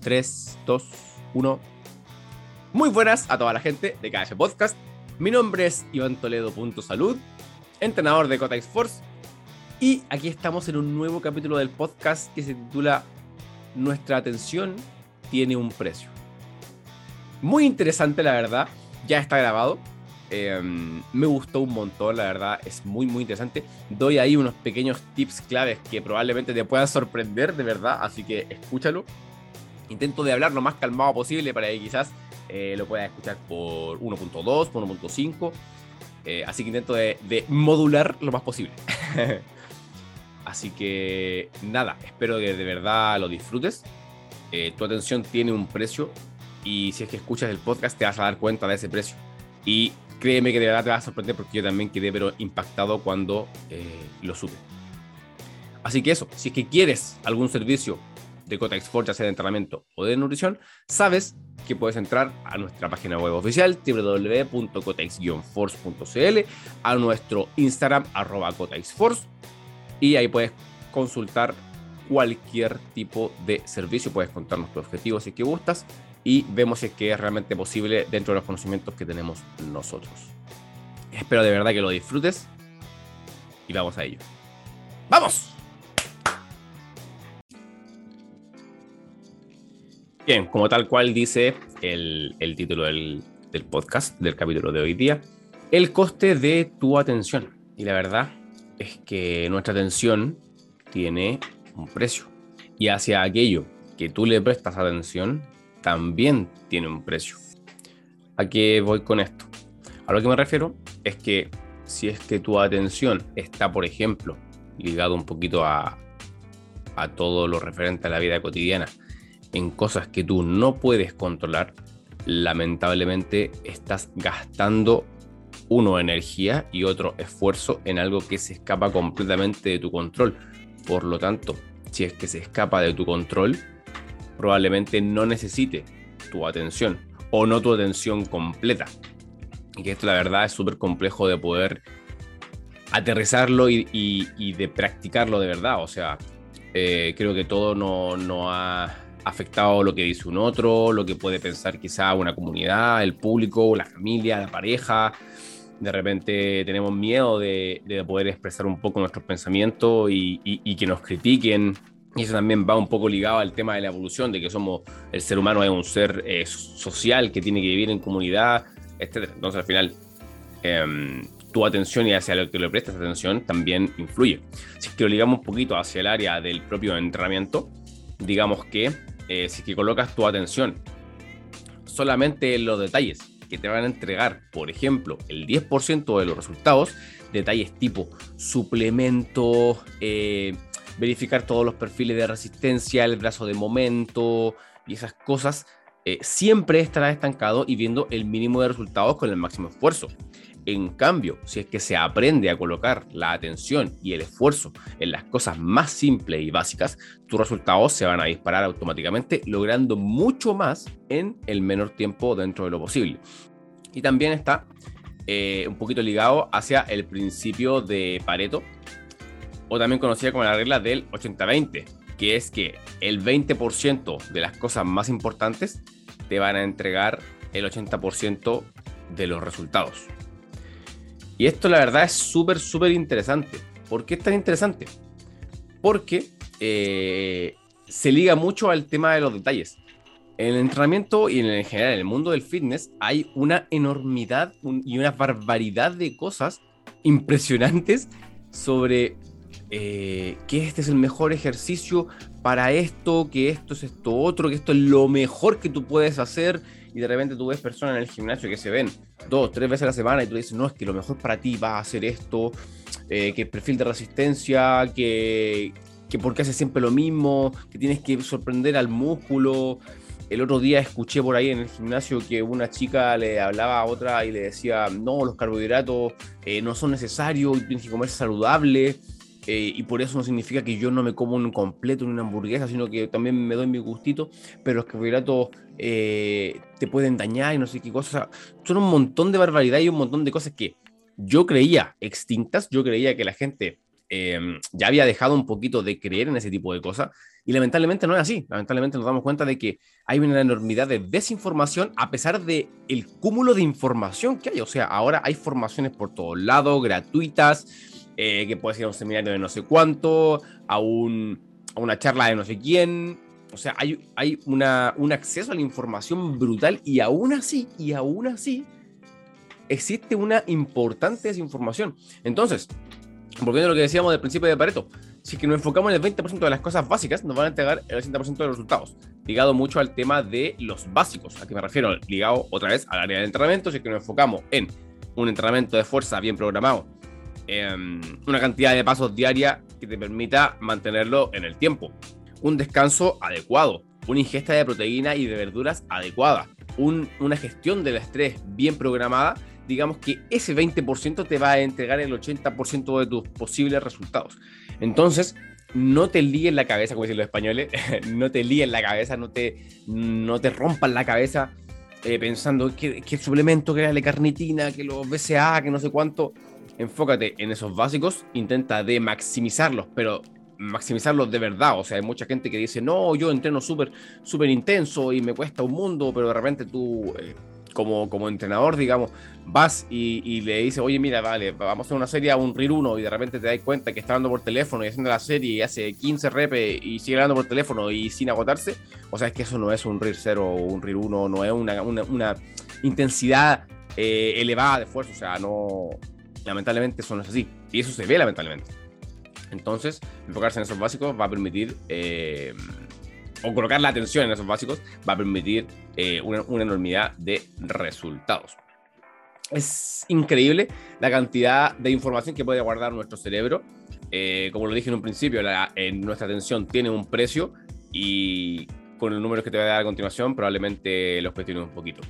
3, 2, 1. Muy buenas a toda la gente de KF Podcast. Mi nombre es Iván Toledo. Salud, entrenador de Cotex Force. Y aquí estamos en un nuevo capítulo del podcast que se titula Nuestra atención tiene un precio. Muy interesante, la verdad. Ya está grabado. Em, me gustó un montón, la verdad, es muy, muy interesante. Doy ahí unos pequeños tips claves que probablemente te puedan sorprender, de verdad, así que escúchalo. Intento de hablar lo más calmado posible para que quizás eh, lo puedas escuchar por 1.2, por 1.5. Eh, así que intento de, modular lo más posible. así que nada, espero que de verdad lo disfrutes. Eh, tu atención tiene un precio y si es que escuchas el podcast te vas a dar cuenta de ese precio. Y créeme que de verdad te va a sorprender porque yo también quedé pero impactado cuando lo supe. Así que eso, si es que quieres algún servicio de Cotex Force, ya sea de entrenamiento o de nutrición, sabes que puedes entrar a nuestra página web oficial www.cotex-force.cl, a nuestro Instagram arroba cotexforce y ahí puedes consultar cualquier tipo de servicio, puedes contarnos tu objetivo si es que gustas y vemos si es que es realmente posible dentro de los conocimientos que tenemos nosotros. Espero de verdad que lo disfrutes y vamos a ello. ¡Vamos! Bien, como tal cual dice el, título del, del podcast, del capítulo de hoy día, el coste de tu atención. Y la verdad es que nuestra atención tiene un precio. Y hacia aquello que tú le prestas atención, también tiene un precio. ¿A qué voy con esto? A lo que me refiero es que si es que tu atención está, por ejemplo, ligado un poquito a, a todo lo referente a la vida cotidiana, en cosas que tú no puedes controlar, lamentablemente estás gastando uno energía y otro esfuerzo en algo que se escapa completamente de tu control. Por lo tanto, si es que se escapa de tu control, probablemente no necesite tu atención o no tu atención completa. Y que esto la verdad es súper complejo de poder aterrizarlo y, de practicarlo de verdad. O sea, eh, creo que todo no, no, ha afectado lo que dice un otro, lo que puede pensar quizá una comunidad, el público, la familia, la pareja. De repente tenemos miedo de, poder expresar un poco nuestros pensamientos y, y que nos critiquen y eso también va un poco ligado al tema de la evolución, de que somos, el ser humano es un ser eh, social que tiene que vivir en comunidad, etc. Entonces al final em, tu atención y hacia lo que le prestas atención también influye. Si es que lo ligamos un poquito hacia el área del propio entrenamiento, digamos que eh, si que colocas tu atención solamente en los detalles que te van a entregar, por ejemplo, el 10% de los resultados, detalles tipo suplementos, eh, verificar todos los perfiles de resistencia, el brazo de momento y esas cosas, eh, siempre estará estancado y viendo el mínimo de resultados con el máximo esfuerzo. En cambio, si es que se aprende a colocar la atención y el esfuerzo en las cosas más simples y básicas, tus resultados se van a disparar automáticamente, logrando mucho más en el menor tiempo dentro de lo posible. Y también está eh, un poquito ligado hacia el principio de Pareto, o también conocida como la regla del 80-20, que es que el 20% de las cosas más importantes te van a entregar el 80% de los resultados. Y esto la verdad es súper, súper interesante. ¿Por qué es tan interesante? Porque eh, se liga mucho al tema de los detalles. En el entrenamiento y en general en el mundo del fitness hay una enormidad y una barbaridad de cosas impresionantes sobre eh, que este es el mejor ejercicio para esto, que esto es esto otro, que esto es lo mejor que tú puedes hacer. Y de repente tú ves personas en el gimnasio que se ven dos, tres veces a la semana y tú dices, no, es que lo mejor para ti va a hacer esto, eh, que el perfil de resistencia, que, que porque hace siempre lo mismo, que tienes que sorprender al músculo. El otro día escuché por ahí en el gimnasio que una chica le hablaba a otra y le decía, no, los carbohidratos eh, no son necesarios, tienes que comer saludable. Eh, y por eso no significa que yo no me como un completo, una hamburguesa, sino que también me doy mi gustito, pero los carbohidratos eh, te pueden dañar y no sé qué cosas. son un montón de barbaridad y un montón de cosas que yo creía extintas, yo creía que la gente em, ya había dejado un poquito de creer en ese tipo de cosas y lamentablemente no es así. Lamentablemente nos damos cuenta de que hay una enormidad de desinformación a pesar de el cúmulo de información que hay. O sea, ahora hay formaciones por todos lados, gratuitas, eh, que puedes ir a un seminario de no sé cuánto, a, un, a una charla de no sé quién. O sea, hay, hay una, un acceso a la información brutal y aún así, y aún así, existe una importante desinformación. Entonces, volviendo a lo que decíamos del principio de Pareto, si que nos enfocamos en el 20% de las cosas básicas, nos van a entregar el 80% de los resultados. Ligado mucho al tema de los básicos. ¿A qué me refiero? Ligado otra vez al área de entrenamiento. Si que nos enfocamos en un entrenamiento de fuerza bien programado, em, una cantidad de pasos diaria que te permita mantenerlo en el tiempo, un descanso adecuado, una ingesta de proteína y de verduras adecuada, una gestión del estrés bien programada digamos que ese 20% te va a entregar el 80% de tus posibles resultados. Entonces, no te líes la cabeza, como dicen los españoles, no te líes la cabeza, no te, no te rompas la cabeza eh, pensando que, el suplemento, que la carnitina, que los BCA, que no sé cuánto. Enfócate en esos básicos, intenta de maximizarlos, pero maximizarlos de verdad. O sea, hay mucha gente que dice, no, yo entreno súper súper intenso y me cuesta un mundo, pero de repente tú eh, como, como entrenador, digamos, vas y, le dices, oye, mira, vale, vamos a hacer una serie a un RIR 1 y de repente te das cuenta que está hablando por teléfono y haciendo la serie y hace 15 rep y sigue hablando por teléfono y sin agotarse, o sea, es que eso no es un RIR 0 o un RIR 1, no es una, una, intensidad eh, elevada de esfuerzo, o sea, no, lamentablemente eso no es así y eso se ve lamentablemente. Entonces, enfocarse en esos básicos va a permitir... Eh, o colocar la atención en esos básicos va a permitir eh, una, enormidad de resultados. Es increíble la cantidad de información que puede guardar nuestro cerebro. Eh, como lo dije en un principio, en nuestra atención tiene un precio y con los números que te voy a dar a continuación probablemente los cuestiones un poquito.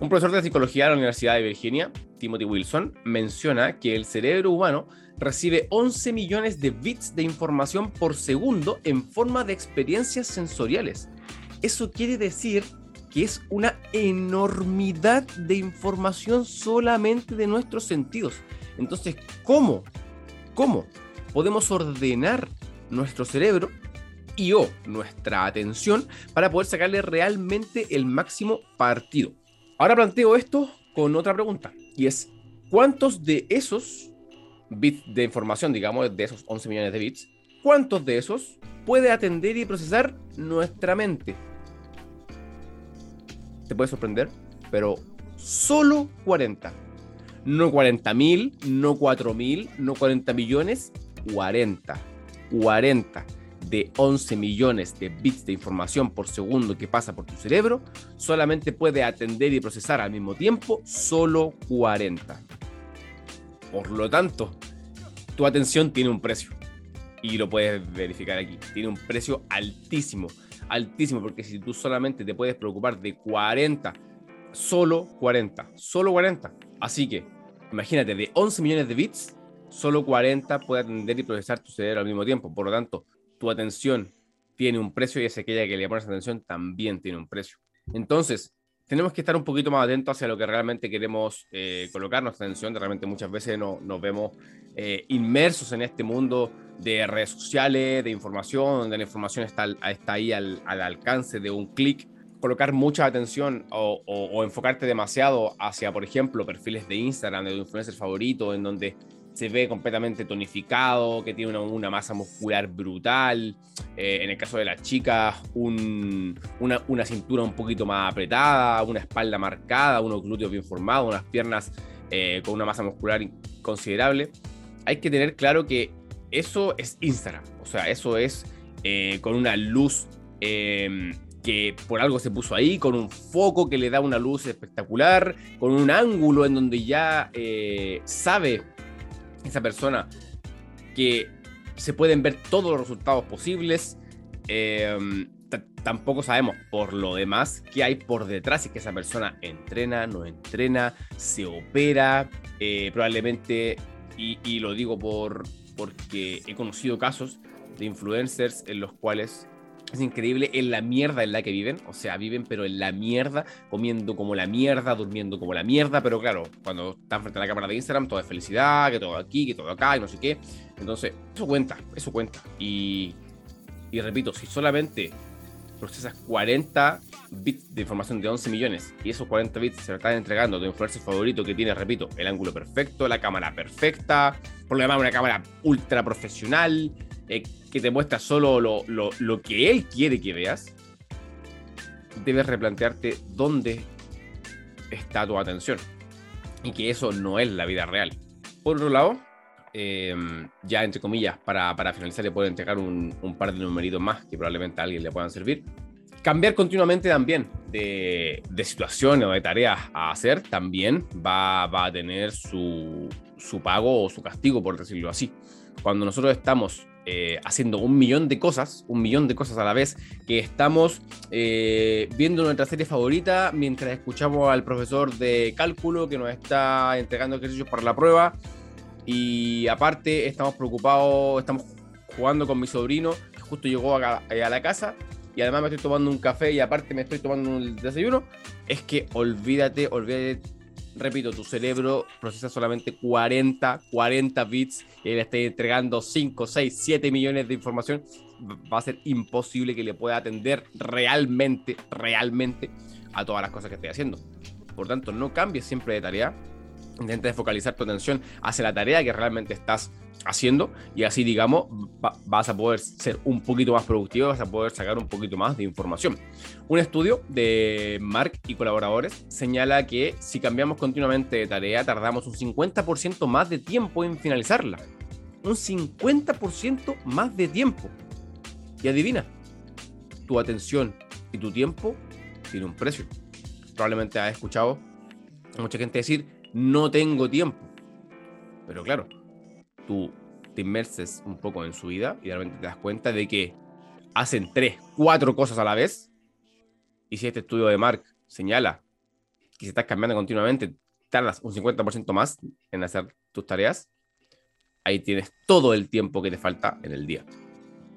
Un profesor de psicología de la Universidad de Virginia, Timothy Wilson, menciona que el cerebro humano recibe 11 millones de bits de información por segundo en forma de experiencias sensoriales. Eso quiere decir que es una enormidad de información solamente de nuestros sentidos. Entonces, ¿cómo? ¿Cómo podemos ordenar nuestro cerebro y o nuestra atención para poder sacarle realmente el máximo partido? Ahora planteo esto con otra pregunta y es, ¿cuántos de esos bits de información, digamos, de esos 11 millones de bits, ¿cuántos de esos puede atender y procesar nuestra mente? Te puede sorprender, pero solo 40. No 40 mil, no 4 mil, no 40 millones, 40. 40 de 11 millones de bits de información por segundo que pasa por tu cerebro, solamente puede atender y procesar al mismo tiempo solo 40. Por lo tanto, tu atención tiene un precio. Y lo puedes verificar aquí. Tiene un precio altísimo. Altísimo, porque si tú solamente te puedes preocupar de 40, solo 40, solo 40. Así que, imagínate, de 11 millones de bits, solo 40 puede atender y procesar tu cerebro al mismo tiempo. Por lo tanto, tu atención tiene un precio y esa aquella que le pones atención también tiene un precio. Entonces, tenemos que estar un poquito más atentos hacia lo que realmente queremos eh, colocar nuestra atención. Realmente muchas veces no, nos vemos eh, inmersos en este mundo de redes sociales, de información, donde la información está, está ahí al, alcance de un clic. Colocar mucha atención o, enfocarte demasiado hacia, por ejemplo, perfiles de Instagram de tu influencer favorito, en donde se ve completamente tonificado, que tiene una, masa muscular brutal. Eh, en el caso de las chicas, una, cintura un poquito más apretada, una espalda marcada, unos glúteos bien formados, unas piernas eh, con una masa muscular considerable. Hay que tener claro que eso es Instagram, o sea, eso es eh, con una luz em, que por algo se puso ahí, con un foco que le da una luz espectacular, con un ángulo en donde ya sabe esa persona que se pueden ver todos los resultados posibles. Em, tampoco sabemos por lo demás qué hay por detrás, y que esa persona entrena, no entrena, se opera, eh, probablemente, y, lo digo por, porque he conocido casos de influencers en los cuales Es increíble en la mierda en la que viven. O sea, viven pero en la mierda, comiendo como la mierda, durmiendo como la mierda. Pero claro, cuando están frente a la cámara de Instagram, todo es felicidad, que todo aquí, que todo acá, y no sé qué. Entonces, eso cuenta, eso cuenta. Y, y repito, si solamente procesas 40 bits de información de 11 millones y esos 40 bits se lo están entregando a tu influencer favorito que tiene, repito, el ángulo perfecto, la cámara perfecta, por lo demás una cámara ultra profesional, eh, que te muestra solo lo, lo, lo que él quiere que veas, debes replantearte dónde está tu atención y que eso no es la vida real. Por otro lado, eh, ya entre comillas, para, para, finalizar, le puedo entregar un, un, par de numeritos más que probablemente a alguien le puedan servir. Cambiar continuamente también de, de situaciones o de tareas a hacer también va, va a tener su, su, pago o su castigo, por decirlo así. Cuando nosotros estamos eh, haciendo un millón de cosas, un millón de cosas a la vez, que estamos eh, viendo nuestra serie favorita mientras escuchamos al profesor de cálculo que nos está entregando ejercicios para la prueba, y aparte estamos preocupados, estamos jugando con mi sobrino, que justo llegó a, a, la casa, y además me estoy tomando un café y aparte me estoy tomando un desayuno, es que olvídate, olvídate, repito, tu cerebro procesa solamente 40, 40 bits y le está entregando 5, 6, 7 millones de información, va a ser imposible que le pueda atender realmente, realmente a todas las cosas que estoy haciendo. Por tanto, no cambies siempre de tarea, Intenta focalizar tu atención hacia la tarea que realmente estás haciendo y así, digamos, va, vas a poder ser un poquito más productivo, vas a poder sacar un poquito más de información. Un estudio de Mark y colaboradores señala que si cambiamos continuamente de tarea, tardamos un 50% más de tiempo en finalizarla. Un 50% más de tiempo. Y adivina, tu atención y tu tiempo tiene un precio. Probablemente has escuchado a mucha gente decir, no tengo tiempo. Pero claro, tú te inmerses un poco en su vida y realmente te das cuenta de que hacen tres, cuatro cosas a la vez. Y si este estudio de Mark señala que si estás cambiando continuamente, tardas un 50% más en hacer tus tareas, ahí tienes todo el tiempo que te falta en el día.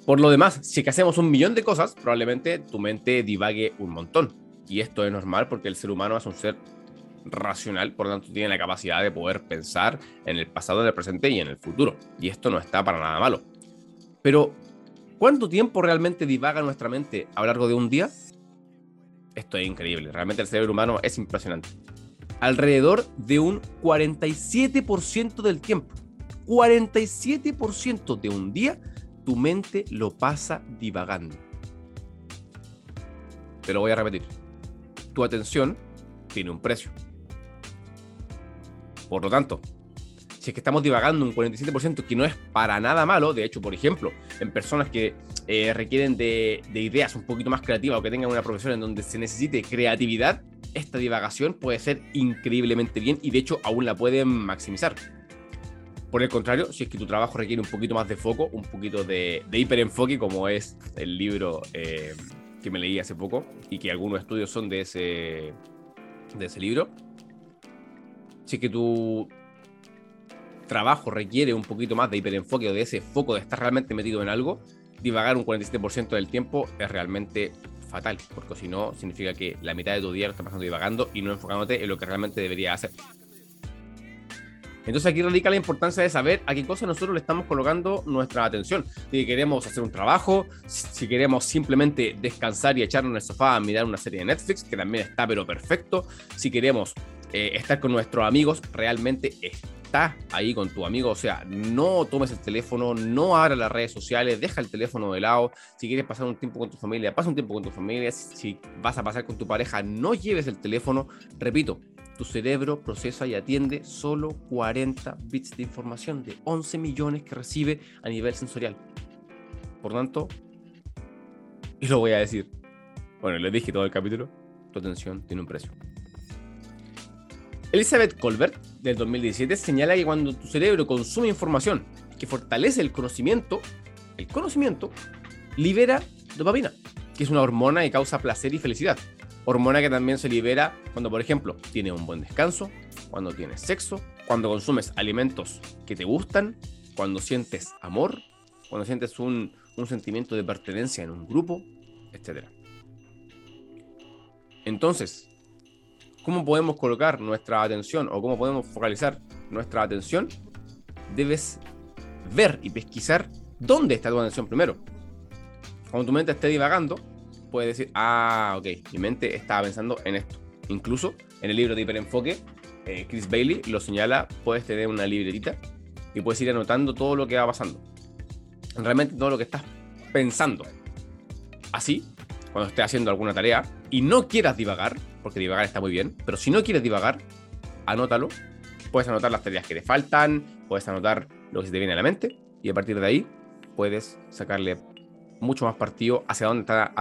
Por lo demás, si hacemos un millón de cosas, probablemente tu mente divague un montón. Y esto es normal porque el ser humano es un ser racional, por lo tanto tiene la capacidad de poder pensar en el pasado, en el presente y en el futuro. Y esto no está para nada malo. Pero, ¿cuánto tiempo realmente divaga nuestra mente a lo largo de un día? Esto es increíble, realmente el cerebro humano es impresionante. Alrededor de un 47% del tiempo. 47% de un día tu mente lo pasa divagando. Te lo voy a repetir. Tu atención tiene un precio. Por lo tanto, si es que estamos divagando un 47%, que no es para nada malo, de hecho, por ejemplo, en personas que eh, requieren de, de, ideas un poquito más creativas o que tengan una profesión en donde se necesite creatividad, esta divagación puede ser increíblemente bien y de hecho aún la pueden maximizar. Por el contrario, si es que tu trabajo requiere un poquito más de foco, un poquito de, de hiperenfoque, como es el libro eh, que me leí hace poco y que algunos estudios son de ese, de ese libro, si que tu trabajo requiere un poquito más de hiperenfoque o de ese foco de estar realmente metido en algo, divagar un 47% del tiempo es realmente fatal, porque si no, significa que la mitad de tu día lo estás pasando divagando y no enfocándote en lo que realmente debería hacer. Entonces aquí radica la importancia de saber a qué cosa nosotros le estamos colocando nuestra atención. Si queremos hacer un trabajo, si queremos simplemente descansar y echarnos en el sofá a mirar una serie de Netflix, que también está pero perfecto. Si queremos eh, estar con nuestros amigos, realmente está ahí con tu amigo. O sea, no tomes el teléfono, no abras las redes sociales, deja el teléfono de lado. Si quieres pasar un tiempo con tu familia, pasa un tiempo con tu familia. Si vas a pasar con tu pareja, no lleves el teléfono. Repito, tu cerebro procesa y atiende solo 40 bits de información de 11 millones que recibe a nivel sensorial. Por tanto, y lo voy a decir, bueno, les dije todo el capítulo, tu atención tiene un precio. Elizabeth Colbert, del 2017, señala que cuando tu cerebro consume información que fortalece el conocimiento, el conocimiento libera dopamina, que es una hormona que causa placer y felicidad. Hormona que también se libera cuando, por ejemplo, tienes un buen descanso, cuando tienes sexo, cuando consumes alimentos que te gustan, cuando sientes amor, cuando sientes un, un sentimiento de pertenencia en un grupo, etc. Entonces, ¿cómo podemos colocar nuestra atención o cómo podemos focalizar nuestra atención? Debes ver y pesquisar dónde está tu atención primero. Cuando tu mente esté divagando, puedes decir, ah, ok, mi mente estaba pensando en esto. Incluso en el libro de hiperenfoque, eh, Chris Bailey lo señala, puedes tener una libretita y puedes ir anotando todo lo que va pasando. Realmente todo lo que estás pensando. Así, cuando estés haciendo alguna tarea y no quieras divagar, porque divagar está muy bien, pero si no quieres divagar, anótalo. Puedes anotar las tareas que te faltan, puedes anotar lo que se te viene a la mente y a partir de ahí puedes sacarle mucho más partido hacia dónde está,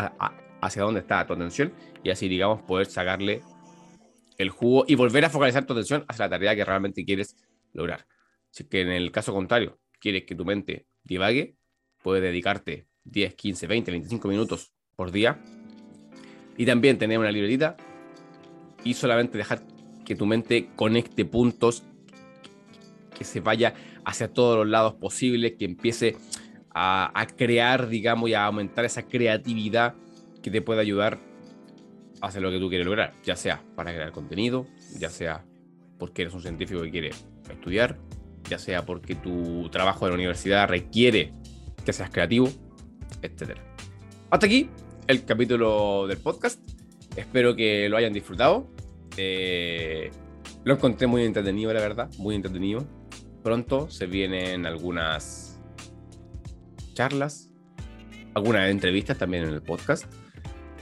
hacia dónde está tu atención y así, digamos, poder sacarle el jugo y volver a focalizar tu atención hacia la tarea que realmente quieres lograr. Si que en el caso contrario quieres que tu mente divague, puedes dedicarte 10, 15, 20, 25 minutos por día y también tener una libretita y solamente dejar que tu mente conecte puntos, que se vaya hacia todos los lados posibles, que empiece a, crear, digamos, y a aumentar esa creatividad que te puede ayudar a hacer lo que tú quieres lograr, ya sea para crear contenido, ya sea porque eres un científico que quiere estudiar, ya sea porque tu trabajo en la universidad requiere que seas creativo, etc. Hasta aquí el capítulo del podcast. Espero que lo hayan disfrutado. Eh, lo encontré muy entretenido, la verdad, muy entretenido. Pronto se vienen algunas charlas, algunas entrevistas también en el podcast.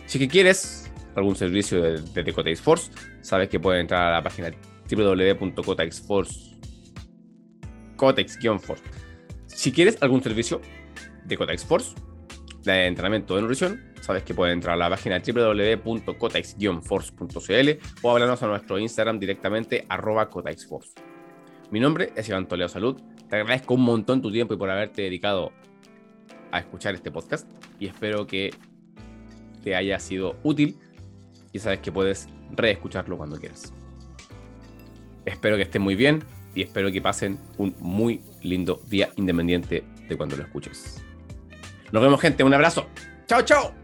Si quieres algún servicio de, de, Force, sabes que puedes entrar a la página www.cotexforce Cotex-Force. Si quieres algún servicio de Cotex Force, de entrenamiento de nutrición, sabes que puedes entrar a la página www.cotex-force.cl o hablarnos a nuestro Instagram directamente arroba cotexforce. Mi nombre es Iván Toledo Salud. Te agradezco un montón tu tiempo y por haberte dedicado a escuchar este podcast y espero que te haya sido útil y sabes que puedes reescucharlo cuando quieras. Espero que estén muy bien y espero que pasen un muy lindo día independiente de cuando lo escuches. Nos vemos gente, un abrazo. Chao, chao.